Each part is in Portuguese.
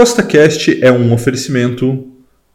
CostaCast é um oferecimento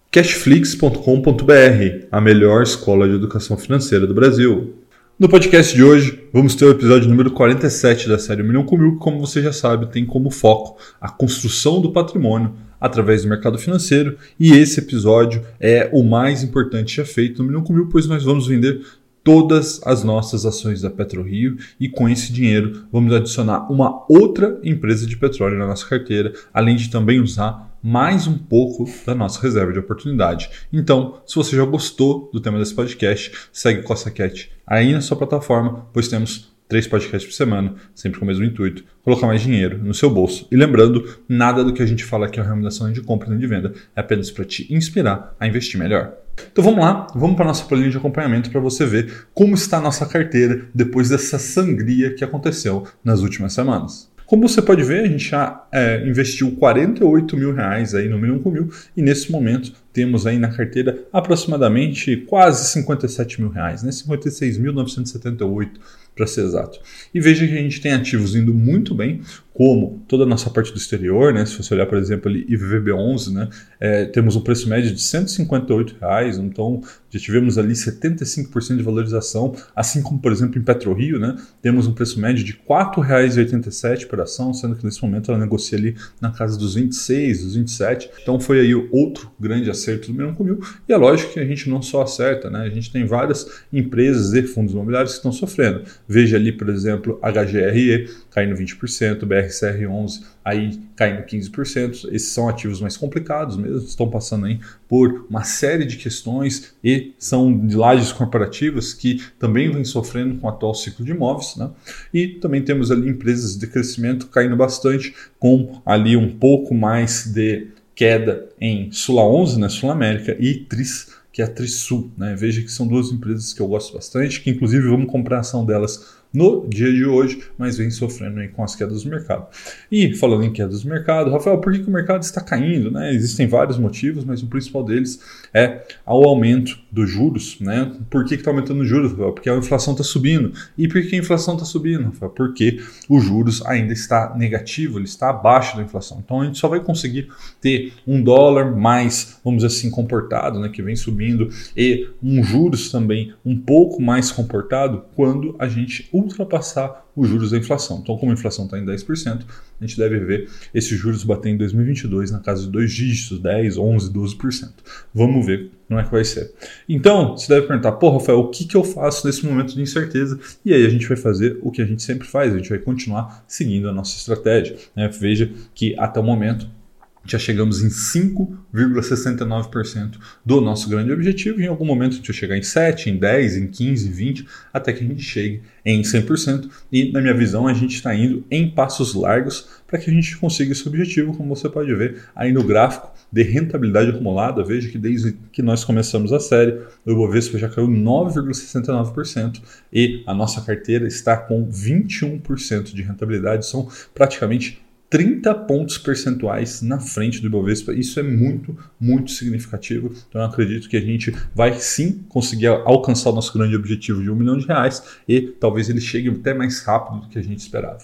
cashflix.com.br, a melhor escola de educação financeira do Brasil. No podcast de hoje, vamos ter o episódio número 47 da série Milhão com Mil, que, como você já sabe, tem como foco a construção do patrimônio através do mercado financeiro. E esse episódio é o mais importante já feito no Milhão com Mil, pois nós vamos vender todas as nossas ações da PetroRio e com esse dinheiro vamos adicionar uma outra empresa de petróleo na nossa carteira, além de também usar mais um pouco da nossa reserva de oportunidade. Então, se você já gostou do tema desse podcast, segue Costa Cat aí na sua plataforma, pois temos três podcasts por semana, sempre com o mesmo intuito, colocar mais dinheiro no seu bolso. E lembrando, nada do que a gente fala aqui é recomendação de compra nem de venda, é apenas para te inspirar a investir melhor. Então vamos lá, vamos para a nossa planilha de acompanhamento para você ver como está a nossa carteira depois dessa sangria que aconteceu nas últimas semanas. Como você pode ver, a gente já é, investiu 48 mil reais aí no Milhão com Mil e nesse momento temos aí na carteira aproximadamente quase 57 mil reais, né? 56.978 para ser exato. E veja que a gente tem ativos indo muito bem, como toda a nossa parte do exterior, né? Se você olhar, por exemplo, ali IVVB11, né? É, temos um preço médio de 158 reais, então já tivemos ali 75% de valorização, assim como, por exemplo, em PetroRio, né? Temos um preço médio de R$ 4,87 por ação, sendo que nesse momento ela negocia ali na casa dos 26, dos 27. Então foi aí outro grande acerto do Milhão com Mil. E é lógico que a gente não só acerta, né? A gente tem várias empresas e fundos imobiliários que estão sofrendo. Veja ali, por exemplo, HGRE caindo 20%, BRCR11 aí caindo 15%. Esses são ativos mais complicados mesmo, estão passando aí por uma série de questões e são de lajes corporativas que também vêm sofrendo com o atual ciclo de imóveis. Né? E também temos ali empresas de crescimento caindo bastante, com ali um pouco mais de queda em Sula 11, né, Sul América, e Tris, que é a Trisul. Né? Veja que são duas empresas que eu gosto bastante, que inclusive vamos comprar ação delas no dia de hoje, mas vem sofrendo aí com as quedas do mercado. E falando em quedas do mercado, Rafael, por que, que o mercado está caindo? Né? Existem vários motivos, mas o principal deles é o aumento dos juros. Né? Por que está aumentando os juros, Rafael? Porque a inflação está subindo. E por que a inflação está subindo, Rafael? Porque os juros ainda está negativo, ele está abaixo da inflação. Então a gente só vai conseguir ter um dólar mais, vamos dizer assim, comportado, né? que vem subindo, e um juros também um pouco mais comportado quando a gente ultrapassar os juros da inflação. Então, como a inflação está em 10%, a gente deve ver esses juros bater em 2022 na casa de dois dígitos, 10, 11, 12%. Vamos ver como é que vai ser. Então, você deve perguntar, pô, Rafael, o que, que eu faço nesse momento de incerteza? E aí a gente vai fazer o que a gente sempre faz, a gente vai continuar seguindo a nossa estratégia. Né? Veja que até o momento já chegamos em 5,69% do nosso grande objetivo. Em algum momento a gente vai chegar em 7, em 10, em 15, 20, até que a gente chegue em 100%. E na minha visão a gente está indo em passos largos para que a gente consiga esse objetivo, como você pode ver aí no gráfico de rentabilidade acumulada. Veja que desde que nós começamos a série, o Ibovespa já caiu 9,69% e a nossa carteira está com 21% de rentabilidade. São praticamente 30 pontos percentuais na frente do Ibovespa. Isso é muito, muito significativo. Então eu acredito que a gente vai sim conseguir alcançar o nosso grande objetivo de um milhão de reais e talvez ele chegue até mais rápido do que a gente esperava.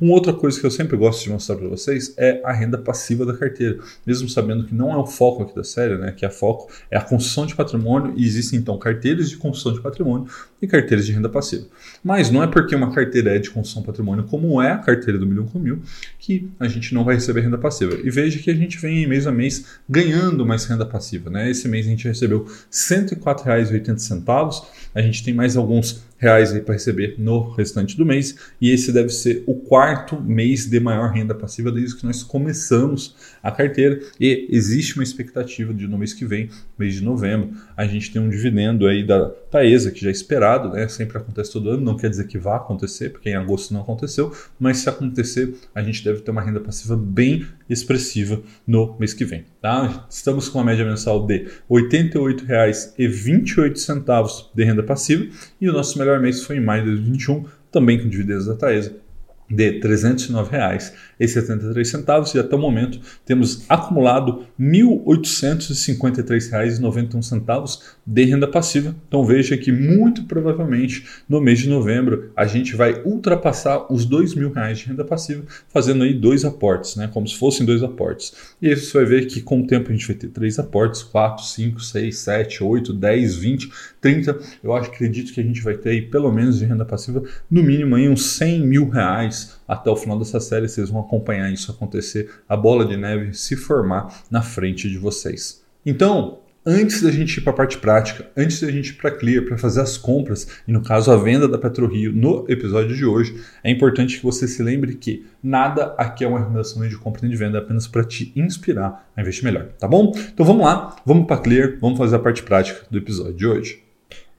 Uma outra coisa que eu sempre gosto de mostrar para vocês é a renda passiva da carteira. Mesmo sabendo que não é o foco aqui da série, né? que a foco é a construção de patrimônio e existem então carteiras de construção de patrimônio e carteiras de renda passiva. Mas não é porque uma carteira é de construção de patrimônio como é a carteira do milhão com mil que a gente não vai receber renda passiva. E veja que a gente vem mês a mês ganhando mais renda passiva. Né? Esse mês a gente recebeu R$ 104,80. A gente tem mais alguns reais aí para receber no restante do mês. E esse deve ser o quarto mês de maior renda passiva desde que nós começamos a carteira. E existe uma expectativa de no mês que vem, mês de novembro, a gente tem um dividendo aí da Taesa que já é esperado, né? Sempre acontece todo ano, não quer dizer que vá acontecer, porque em agosto não aconteceu, mas se acontecer, a gente deve ter uma renda passiva bem expressiva no mês que vem, tá? Estamos com uma média mensal de R$ 88,28 de renda passiva e o nosso melhor mês foi em maio de 2021, também com dividendos da Taesa, de R$ 309,73 e até o momento temos acumulado R$ 1.853,91 de renda passiva. Então veja que muito provavelmente no mês de novembro a gente vai ultrapassar os R$ mil reais de renda passiva, fazendo aí dois aportes, né? como se fossem dois aportes. E aí você vai ver que com o tempo a gente vai ter três aportes, 4, 5, 6, 7, 8, 10, 20, 30. Eu acredito que a gente vai ter aí pelo menos de renda passiva no mínimo aí uns 100 mil reais até o final dessa série. Vocês vão acompanhar isso acontecer, a bola de neve se formar na frente de vocês. Então, antes da gente ir para a parte prática, antes da gente ir para Clear, para fazer as compras, e no caso a venda da PetroRio no episódio de hoje, é importante que você se lembre que nada aqui é uma recomendação de compra e de venda, é apenas para te inspirar a investir melhor, tá bom? Então vamos lá, vamos para Clear, vamos fazer a parte prática do episódio de hoje.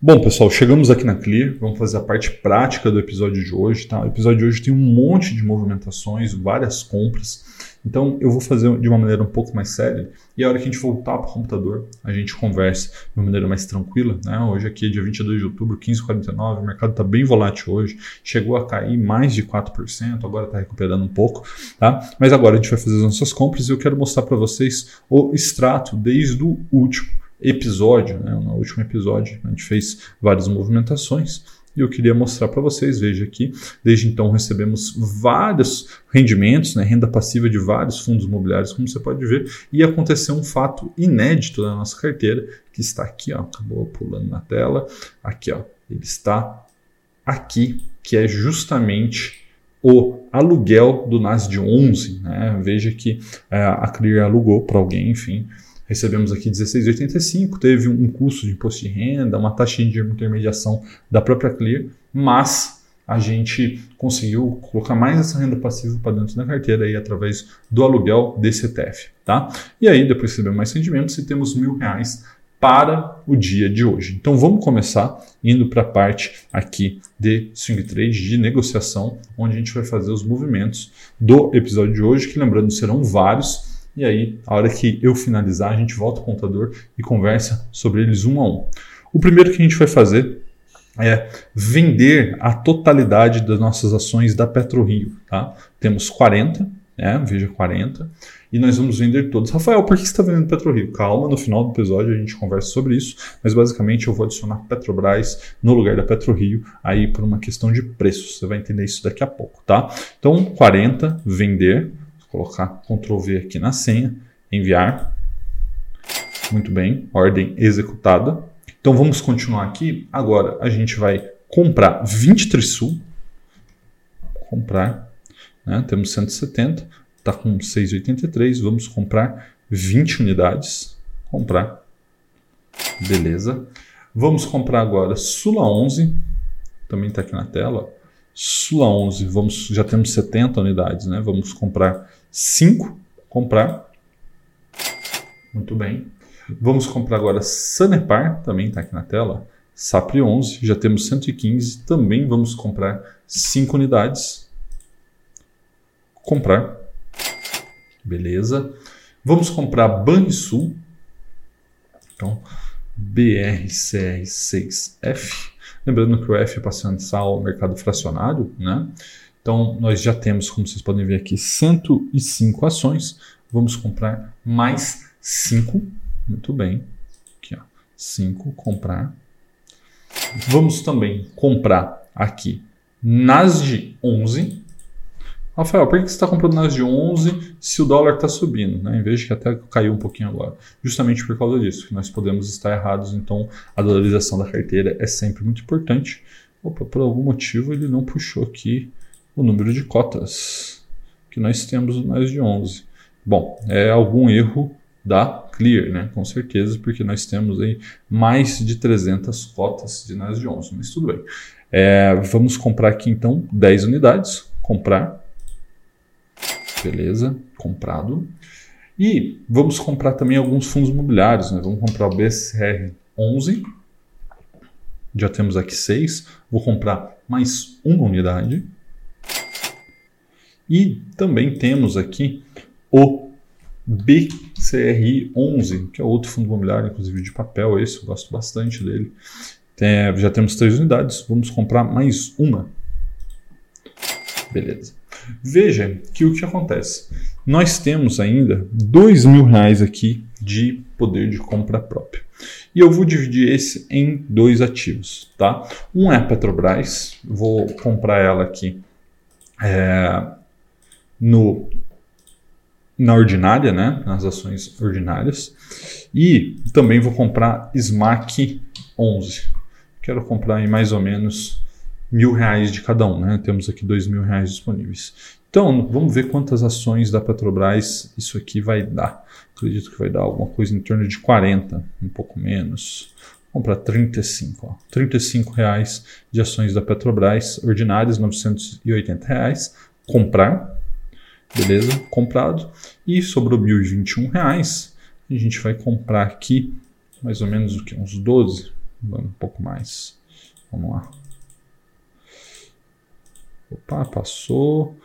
Bom, pessoal, chegamos aqui na Clear, vamos fazer a parte prática do episódio de hoje. Tá? O episódio de hoje tem um monte de movimentações, várias compras. Então eu vou fazer de uma maneira um pouco mais séria e a hora que a gente voltar para o computador, a gente conversa de uma maneira mais tranquila. Né? Hoje aqui é dia 22 de outubro, 15h49, o mercado está bem volátil hoje, chegou a cair mais de 4%, agora está recuperando um pouco. Tá? Mas agora a gente vai fazer as nossas compras e eu quero mostrar para vocês o extrato desde o último episódio, né? no último episódio a gente fez várias movimentações e eu queria mostrar para vocês, veja aqui, desde então recebemos vários rendimentos, né, renda passiva de vários fundos imobiliários, como você pode ver, e aconteceu um fato inédito na nossa carteira, que está aqui, ó, acabou pulando na tela, aqui, ó, ele está aqui, que é justamente o aluguel do NAS de 11, né? Veja que é, a Clear alugou para alguém, enfim, recebemos aqui 16,85, teve um custo de imposto de renda, uma taxa de intermediação da própria Clear, mas a gente conseguiu colocar mais essa renda passiva para dentro da carteira aí através do aluguel desse ETF, tá? E aí depois recebemos mais rendimentos e temos mil reais para o dia de hoje. Então vamos começar indo para a parte aqui de swing trade, de negociação, onde a gente vai fazer os movimentos do episódio de hoje, que lembrando serão vários e aí, a hora que eu finalizar, a gente volta ao contador e conversa sobre eles um a um. O primeiro que a gente vai fazer é vender a totalidade das nossas ações da PetroRio. Tá? Temos 40, né? veja 40, e nós vamos vender todos. Rafael, por que você está vendendo PetroRio? Calma, no final do episódio a gente conversa sobre isso, mas basicamente eu vou adicionar Petrobras no lugar da PetroRio aí por uma questão de preço. Você vai entender isso daqui a pouco, tá? Então, 40, vender colocar Ctrl V aqui na senha, enviar. Muito bem, ordem executada. Então vamos continuar aqui. Agora a gente vai comprar 20 Trisul. Comprar, né? temos 170, está com 6,83. Vamos comprar 20 unidades. Comprar. Beleza. Vamos comprar agora Sula 11. Também está aqui na tela. Sula 11, vamos, já temos 70 unidades, né? Vamos comprar 5, comprar. Muito bem. Vamos comprar agora Sanepar, também está aqui na tela. Sapri 11, já temos 115, também vamos comprar 5 unidades. Comprar. Beleza. Vamos comprar Banrisul. Então, BRCR6F. Lembrando que o F é para o mercado fracionário, né? Então, nós já temos, como vocês podem ver aqui, 105 ações. Vamos comprar mais 5. Muito bem. Aqui, ó. 5, comprar. Vamos também comprar aqui NASD 11. Rafael, por que você está comprando nas de 11 se o dólar está subindo? Né? Em vez de que até caiu um pouquinho agora. Justamente por causa disso, que nós podemos estar errados. Então, a dolarização da carteira é sempre muito importante. Opa, por algum motivo ele não puxou aqui o número de cotas que nós temos NAS de 11. Bom, é algum erro da Clear, né? Com certeza, porque nós temos aí mais de 300 cotas de NAS de 11, mas tudo bem. É, vamos comprar aqui então 10 unidades. Comprar. Beleza, comprado. E vamos comprar também alguns fundos imobiliários. Né? Vamos comprar o BCR 11. Já temos aqui 6. Vou comprar mais uma unidade. E também temos aqui o BCRI 11, que é outro fundo imobiliário, inclusive de papel, esse eu gosto bastante dele. Tem, já temos três unidades, vamos comprar mais uma. Beleza. Veja que o que acontece? Nós temos ainda dois mil reais aqui de poder de compra própria. E eu vou dividir esse em dois ativos, tá? Um é a Petrobras, vou comprar ela aqui é, no na ordinária, né? Nas ações ordinárias. E também vou comprar SMAC 11. Quero comprar em mais ou menos mil reais de cada um, né? Temos aqui dois mil reais disponíveis. Então, vamos ver quantas ações da Petrobras isso aqui vai dar. Acredito que vai dar alguma coisa em torno de 40, um pouco menos. Vamos para 35. Ó. 35 reais de ações da Petrobras ordinárias, 980 reais. Comprar, beleza? Comprado. E sobrou 1.021 reais. A gente vai comprar aqui mais ou menos o que? Uns 12? Um pouco mais. Vamos lá. Opa, passou.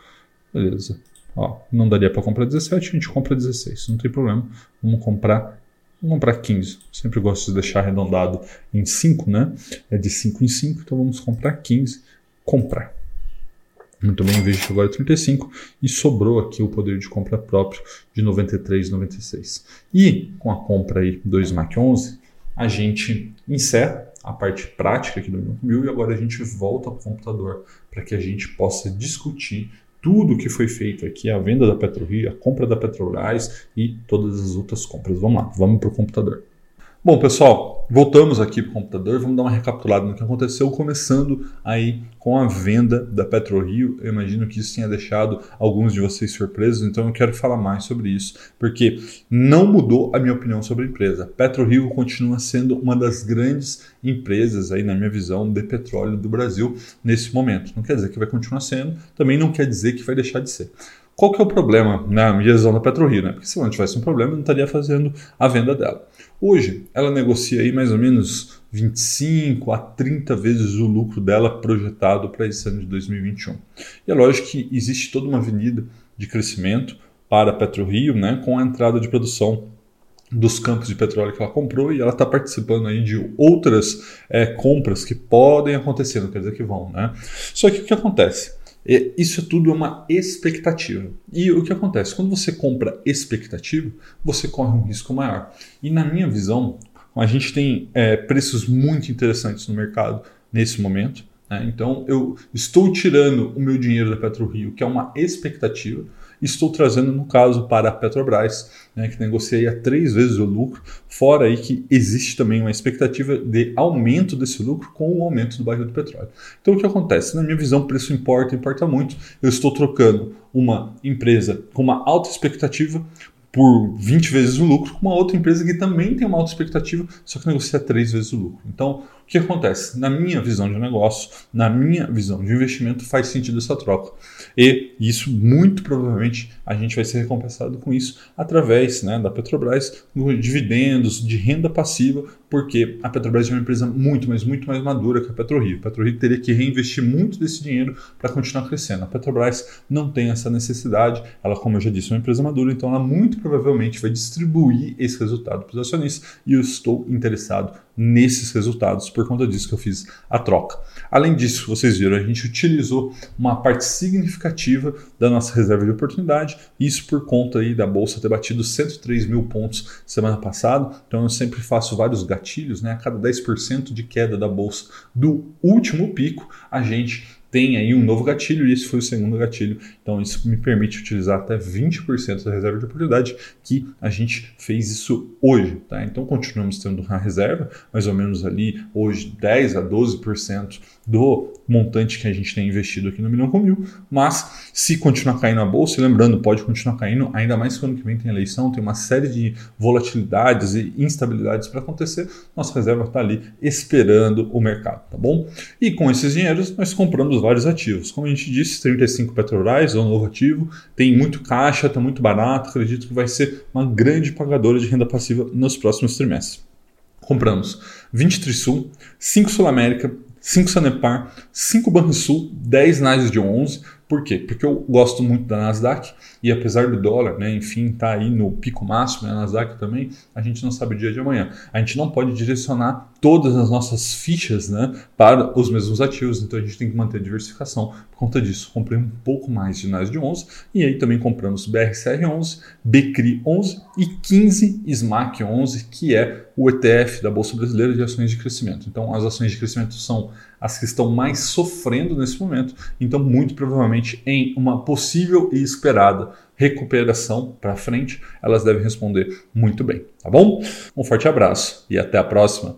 Beleza. Ó, não daria para comprar 17, a gente compra 16, não tem problema. Vamos comprar, vamos comprar 15. Sempre gosto de deixar arredondado em 5, né? É de 5 em 5, então vamos comprar 15. Comprar. Muito bem, vejo que agora é 35 e sobrou aqui o poder de compra próprio de 93,96. E com a compra aí 2 MAC 11, a gente encerra a parte prática aqui do mil e agora a gente volta para o computador para que a gente possa discutir tudo que foi feito aqui, a venda da PetroRio, a compra da Petrobras e todas as outras compras. Vamos lá, vamos para o computador. Bom, pessoal, voltamos aqui para o computador, vamos dar uma recapitulada no que aconteceu, começando aí com a venda da PetroRio. Eu imagino que isso tenha deixado alguns de vocês surpresos, então eu quero falar mais sobre isso, porque não mudou a minha opinião sobre a empresa. PetroRio continua sendo uma das grandes empresas aí, na minha visão, de petróleo do Brasil nesse momento. Não quer dizer que vai continuar sendo, também não quer dizer que vai deixar de ser. Qual que é o problema na gestão da PetroRio? Né? Porque se não tivesse um problema, não estaria fazendo a venda dela. Hoje, ela negocia aí mais ou menos 25 a 30 vezes o lucro dela projetado para esse ano de 2021. E é lógico que existe toda uma avenida de crescimento para a PetroRio, né, com a entrada de produção dos campos de petróleo que ela comprou e ela está participando aí de outras é, compras que podem acontecer, não quer dizer que vão, né? Só que o que acontece? Isso tudo é uma expectativa. E o que acontece? Quando você compra expectativa, você corre um risco maior. E na minha visão, a gente tem é, preços muito interessantes no mercado nesse momento. Né? Então eu estou tirando o meu dinheiro da PetroRio, que é uma expectativa, estou trazendo, no caso, para a Petrobras, né, que negocia três vezes o lucro, fora aí que existe também uma expectativa de aumento desse lucro com o aumento do barril do petróleo. Então o que acontece? Na minha visão, preço importa, importa muito. Eu estou trocando uma empresa com uma alta expectativa por 20 vezes o lucro com uma outra empresa que também tem uma alta expectativa, só que negocia três vezes o lucro. Então, que acontece? Na minha visão de negócio, na minha visão de investimento, faz sentido essa troca. E isso, muito provavelmente, a gente vai ser recompensado com isso através né, da Petrobras, de dividendos, de renda passiva, porque a Petrobras é uma empresa muito, mas muito mais madura que a PetroRio. A PetroRio teria que reinvestir muito desse dinheiro para continuar crescendo. A Petrobras não tem essa necessidade. Ela, como eu já disse, é uma empresa madura, então ela muito provavelmente vai distribuir esse resultado para os acionistas e eu estou interessado nesses resultados por conta disso que eu fiz a troca. Além disso, vocês viram, a gente utilizou uma parte significativa da nossa reserva de oportunidade, isso por conta aí da bolsa ter batido 103 mil pontos semana passada. Então eu sempre faço vários gatilhos, né? A cada 10% de queda da bolsa do último pico, a gente tem aí um novo gatilho e esse foi o segundo gatilho. Então isso me permite utilizar até 20% da reserva de oportunidade que a gente fez isso hoje. Tá? Então continuamos tendo uma reserva, mais ou menos ali hoje 10 a 12% do montante que a gente tem investido aqui no Milhão com Mil, mas se continuar caindo a bolsa, lembrando, pode continuar caindo, ainda mais que ano que vem tem eleição, tem uma série de volatilidades e instabilidades para acontecer, nossa reserva está ali esperando o mercado, tá bom? E com esses dinheiros nós compramos vários ativos. Como a gente disse, 35 Petrobras é um novo ativo, tem muito caixa, está muito barato, acredito que vai ser uma grande pagadora de renda passiva nos próximos trimestres. Compramos 20 Trisul, 5 Sul América, 5 Sanepar, 5 Banrisul, 10 Nice de 11, Por quê? Porque eu gosto muito da Nasdaq e apesar do dólar, né, enfim, tá aí no pico máximo, né, a Nasdaq também, a gente não sabe o dia de amanhã. A gente não pode direcionar todas as nossas fichas né, para os mesmos ativos, então a gente tem que manter a diversificação. Por conta disso, comprei um pouco mais de NAS de 11 e aí também compramos BRCR11, BCRI11 e 15 SMAC 11, que é o ETF da Bolsa Brasileira de Ações de Crescimento. Então, as ações de crescimento são as que estão mais sofrendo nesse momento, então, muito provavelmente, em uma possível e esperada recuperação para frente, elas devem responder muito bem, tá bom? Um forte abraço e até a próxima.